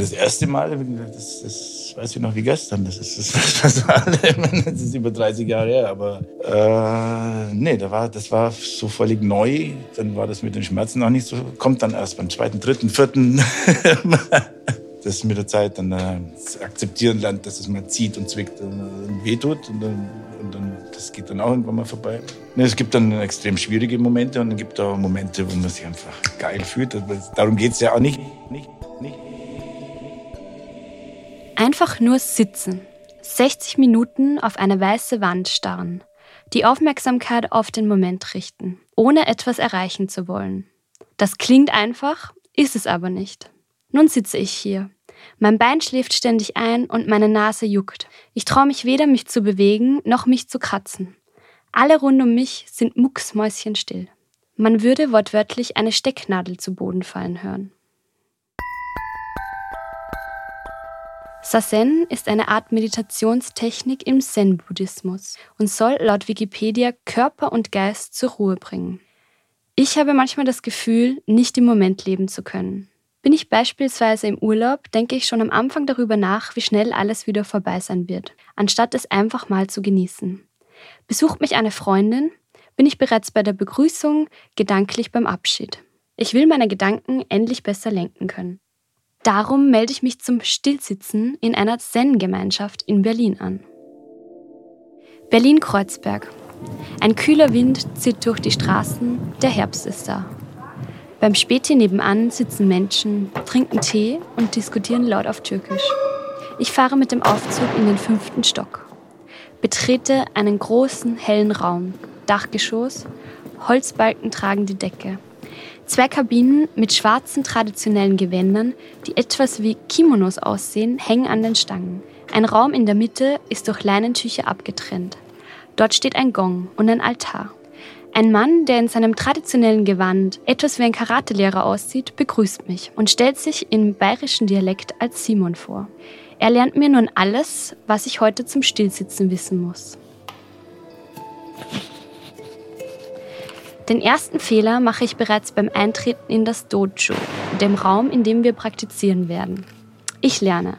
Das erste Mal, das, das weiß ich noch wie gestern. Das ist, das, das, war, das ist über 30 Jahre her. Aber äh, nee, da war, das war so völlig neu. Dann war das mit den Schmerzen noch nicht so. Kommt dann erst beim zweiten, dritten, vierten. das mit der Zeit dann äh, akzeptieren lernt, dass es mal zieht und zwickt und, wehtut. Und dann, und dann, das geht dann auch irgendwann mal vorbei. Nee, es gibt dann extrem schwierige Momente und dann gibt es auch Momente, wo man sich einfach geil fühlt. Darum geht es ja auch nicht. nicht Einfach nur sitzen. 60 Minuten auf eine weiße Wand starren. Die Aufmerksamkeit auf den Moment richten, ohne etwas erreichen zu wollen. Das klingt einfach, ist es aber nicht. Nun sitze ich hier. Mein Bein schläft ständig ein und meine Nase juckt. Ich traue mich weder, mich zu bewegen, noch mich zu kratzen. Alle rund um mich sind mucksmäuschenstill. Man würde wortwörtlich eine Stecknadel zu Boden fallen hören. Sazen ist eine Art Meditationstechnik im Zen-Buddhismus und soll laut Wikipedia Körper und Geist zur Ruhe bringen. Ich habe manchmal das Gefühl, nicht im Moment leben zu können. Bin ich beispielsweise im Urlaub, denke ich schon am Anfang darüber nach, wie schnell alles wieder vorbei sein wird, anstatt es einfach mal zu genießen. Besucht mich eine Freundin, bin ich bereits bei der Begrüßung, gedanklich beim Abschied. Ich will meine Gedanken endlich besser lenken können. Darum melde ich mich zum Stillsitzen in einer Zen-Gemeinschaft in Berlin an. Berlin-Kreuzberg. Ein kühler Wind zieht durch die Straßen, der Herbst ist da. Beim Späti nebenan sitzen Menschen, trinken Tee und diskutieren laut auf Türkisch. Ich fahre mit dem Aufzug in den fünften Stock. Betrete einen großen, hellen Raum. Dachgeschoss, Holzbalken tragen die Decke. Zwei Kabinen mit schwarzen traditionellen Gewändern, die etwas wie Kimonos aussehen, hängen an den Stangen. Ein Raum in der Mitte ist durch Leinentücher abgetrennt. Dort steht ein Gong und ein Altar. Ein Mann, der in seinem traditionellen Gewand etwas wie ein Karatelehrer aussieht, begrüßt mich und stellt sich im bayerischen Dialekt als Simon vor. Er lernt mir nun alles, was ich heute zum Stillsitzen wissen muss. Den ersten Fehler mache ich bereits beim Eintreten in das Dojo, dem Raum, in dem wir praktizieren werden. Ich lerne.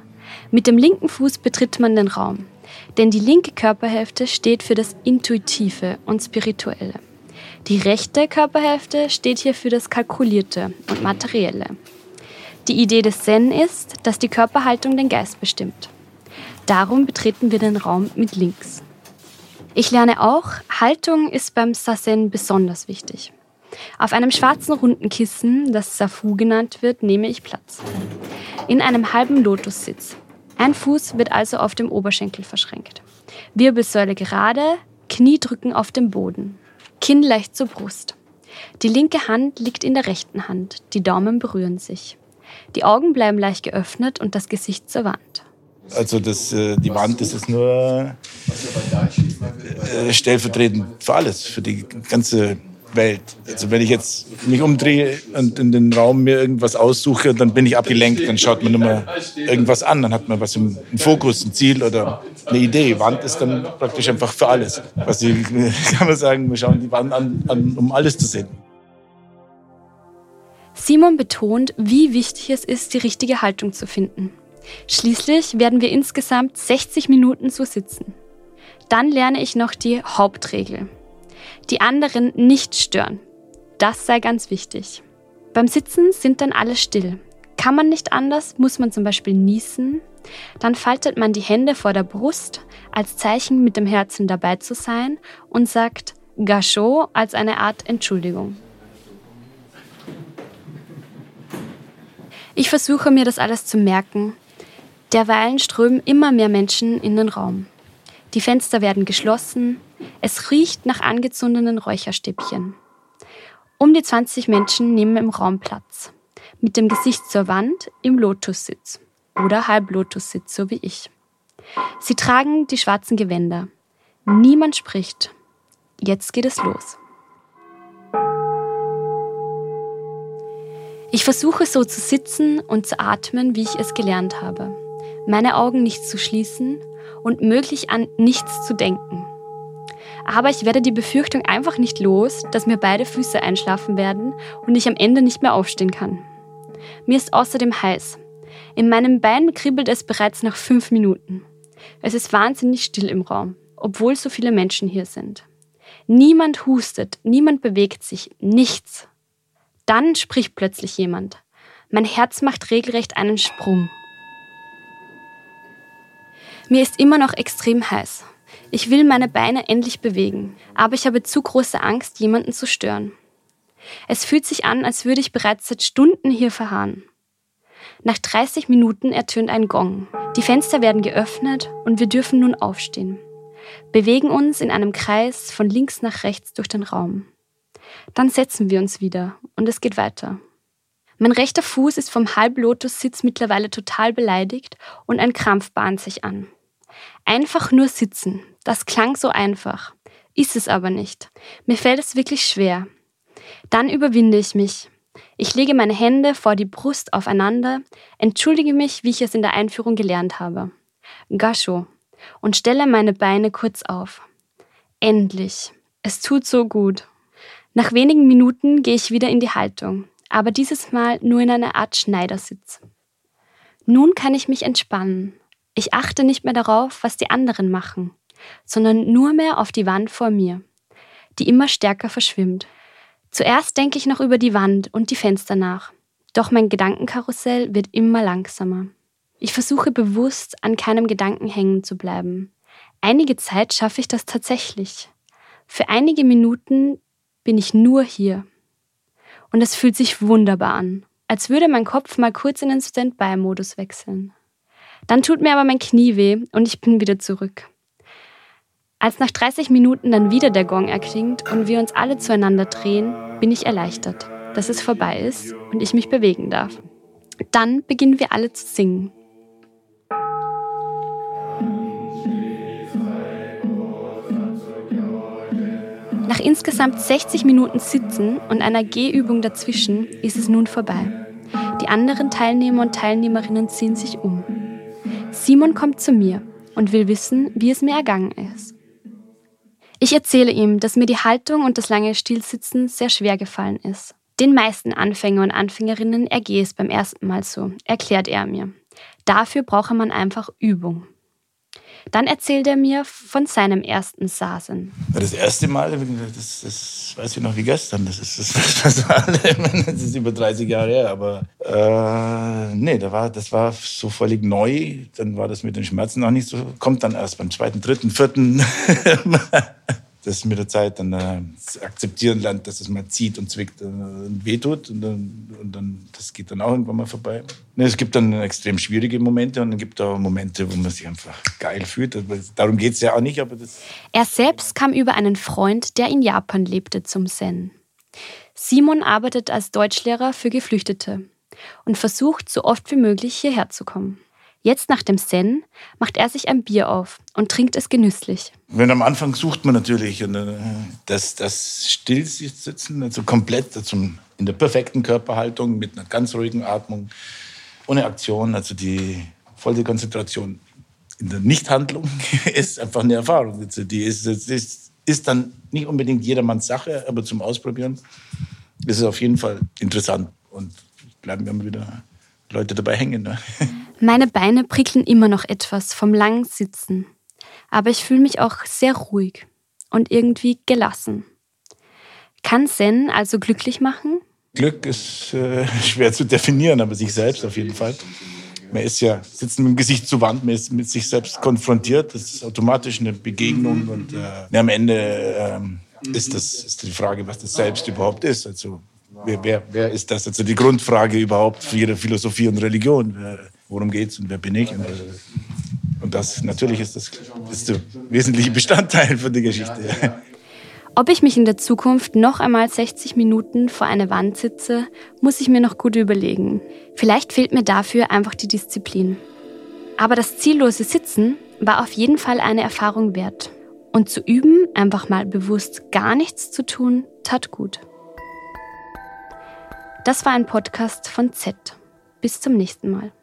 Mit dem linken Fuß betritt man den Raum, denn die linke Körperhälfte steht für das Intuitive und Spirituelle. Die rechte Körperhälfte steht hier für das Kalkulierte und Materielle. Die Idee des Zen ist, dass die Körperhaltung den Geist bestimmt. Darum betreten wir den Raum mit links. Ich lerne auch, Haltung ist beim Sasen besonders wichtig. Auf einem schwarzen runden Kissen, das Safu genannt wird, nehme ich Platz. In einem halben Lotussitz. Ein Fuß wird also auf dem Oberschenkel verschränkt. Wirbelsäule gerade, Knie drücken auf dem Boden. Kinn leicht zur Brust. Die linke Hand liegt in der rechten Hand, die Daumen berühren sich. Die Augen bleiben leicht geöffnet und das Gesicht zur Wand. Also das, äh, die Wand das ist nur äh, stellvertretend für alles, für die ganze Welt. Also wenn ich jetzt mich umdrehe und in den Raum mir irgendwas aussuche, dann bin ich abgelenkt, dann schaut man immer irgendwas an, dann hat man was im, im Fokus, ein Ziel oder eine Idee. Wand ist dann praktisch einfach für alles. Was ich, kann man sagen, wir schauen die Wand an, an um alles zu sehen. Simon betont, wie wichtig es ist, die richtige Haltung zu finden. Schließlich werden wir insgesamt 60 Minuten so sitzen. Dann lerne ich noch die Hauptregel. Die anderen nicht stören. Das sei ganz wichtig. Beim Sitzen sind dann alle still. Kann man nicht anders, muss man zum Beispiel niesen. Dann faltet man die Hände vor der Brust als Zeichen, mit dem Herzen dabei zu sein und sagt Gachot als eine Art Entschuldigung. Ich versuche mir das alles zu merken, Derweilen strömen immer mehr Menschen in den Raum. Die Fenster werden geschlossen, es riecht nach angezündeten Räucherstäbchen. Um die 20 Menschen nehmen im Raum Platz, mit dem Gesicht zur Wand im Lotussitz oder Halblotussitz, so wie ich. Sie tragen die schwarzen Gewänder. Niemand spricht. Jetzt geht es los. Ich versuche so zu sitzen und zu atmen, wie ich es gelernt habe meine Augen nicht zu schließen und möglich an nichts zu denken. Aber ich werde die Befürchtung einfach nicht los, dass mir beide Füße einschlafen werden und ich am Ende nicht mehr aufstehen kann. Mir ist außerdem heiß. In meinem Bein kribbelt es bereits nach fünf Minuten. Es ist wahnsinnig still im Raum, obwohl so viele Menschen hier sind. Niemand hustet, niemand bewegt sich, nichts. Dann spricht plötzlich jemand. Mein Herz macht regelrecht einen Sprung. Mir ist immer noch extrem heiß. Ich will meine Beine endlich bewegen, aber ich habe zu große Angst, jemanden zu stören. Es fühlt sich an, als würde ich bereits seit Stunden hier verharren. Nach 30 Minuten ertönt ein Gong. Die Fenster werden geöffnet und wir dürfen nun aufstehen. Bewegen uns in einem Kreis von links nach rechts durch den Raum. Dann setzen wir uns wieder und es geht weiter. Mein rechter Fuß ist vom Halblotus-Sitz mittlerweile total beleidigt und ein Krampf bahnt sich an. Einfach nur sitzen, das klang so einfach, ist es aber nicht. Mir fällt es wirklich schwer. Dann überwinde ich mich. Ich lege meine Hände vor die Brust aufeinander, entschuldige mich, wie ich es in der Einführung gelernt habe. Gasho. Und stelle meine Beine kurz auf. Endlich. Es tut so gut. Nach wenigen Minuten gehe ich wieder in die Haltung, aber dieses Mal nur in einer Art Schneidersitz. Nun kann ich mich entspannen. Ich achte nicht mehr darauf, was die anderen machen, sondern nur mehr auf die Wand vor mir, die immer stärker verschwimmt. Zuerst denke ich noch über die Wand und die Fenster nach, doch mein Gedankenkarussell wird immer langsamer. Ich versuche bewusst an keinem Gedanken hängen zu bleiben. Einige Zeit schaffe ich das tatsächlich. Für einige Minuten bin ich nur hier. Und es fühlt sich wunderbar an, als würde mein Kopf mal kurz in den Standby-Modus wechseln. Dann tut mir aber mein Knie weh und ich bin wieder zurück. Als nach 30 Minuten dann wieder der Gong erklingt und wir uns alle zueinander drehen, bin ich erleichtert, dass es vorbei ist und ich mich bewegen darf. Dann beginnen wir alle zu singen. Nach insgesamt 60 Minuten Sitzen und einer Gehübung dazwischen ist es nun vorbei. Die anderen Teilnehmer und Teilnehmerinnen ziehen sich um. Simon kommt zu mir und will wissen, wie es mir ergangen ist. Ich erzähle ihm, dass mir die Haltung und das lange Stillsitzen sehr schwer gefallen ist. Den meisten Anfänger und Anfängerinnen ergehe es beim ersten Mal so, erklärt er mir. Dafür brauche man einfach Übung. Dann erzählt er mir von seinem ersten Sasen. Das erste Mal, das, das weiß ich noch wie gestern, das ist, das, das, das ist über 30 Jahre her, aber äh, nee, da war, das war so völlig neu, dann war das mit den Schmerzen noch nicht so, kommt dann erst beim zweiten, dritten, vierten das mit der Zeit dann äh, akzeptieren lernt, dass es mal zieht und zwickt äh, und wehtut. Und dann, und dann, das geht dann auch irgendwann mal vorbei. Ne, es gibt dann extrem schwierige Momente und dann gibt es auch Momente, wo man sich einfach geil fühlt. Darum geht es ja auch nicht. Aber das er selbst kam über einen Freund, der in Japan lebte, zum Zen. Simon arbeitet als Deutschlehrer für Geflüchtete und versucht, so oft wie möglich hierher zu kommen. Jetzt nach dem Zen macht er sich ein Bier auf und trinkt es genüsslich. Wenn am Anfang sucht man natürlich äh, das, das Stillsitzen, also komplett also in der perfekten Körperhaltung mit einer ganz ruhigen Atmung, ohne Aktion, also die volle Konzentration in der Nichthandlung ist einfach eine Erfahrung. Also die ist, ist, ist dann nicht unbedingt jedermanns Sache, aber zum Ausprobieren ist es auf jeden Fall interessant und bleiben immer wieder Leute dabei hängen. Ne? Meine Beine prickeln immer noch etwas vom langen Sitzen, aber ich fühle mich auch sehr ruhig und irgendwie gelassen. Kann Zen also glücklich machen? Glück ist äh, schwer zu definieren, aber sich selbst auf jeden Fall. Man ist ja, sitzt mit dem Gesicht zur Wand, man ist mit sich selbst konfrontiert. Das ist automatisch eine Begegnung und äh, am Ende äh, ist das ist die Frage, was das Selbst überhaupt ist. Also wer, wer, wer ist das? Also die Grundfrage überhaupt für jede Philosophie und Religion. Wer, worum geht's und wer bin ich? Und, und das natürlich ist das ist der wesentliche Bestandteil von der Geschichte. Ob ich mich in der Zukunft noch einmal 60 Minuten vor eine Wand sitze, muss ich mir noch gut überlegen. Vielleicht fehlt mir dafür einfach die Disziplin. Aber das ziellose Sitzen war auf jeden Fall eine Erfahrung wert. Und zu üben, einfach mal bewusst gar nichts zu tun, tat gut. Das war ein Podcast von Z. Bis zum nächsten Mal.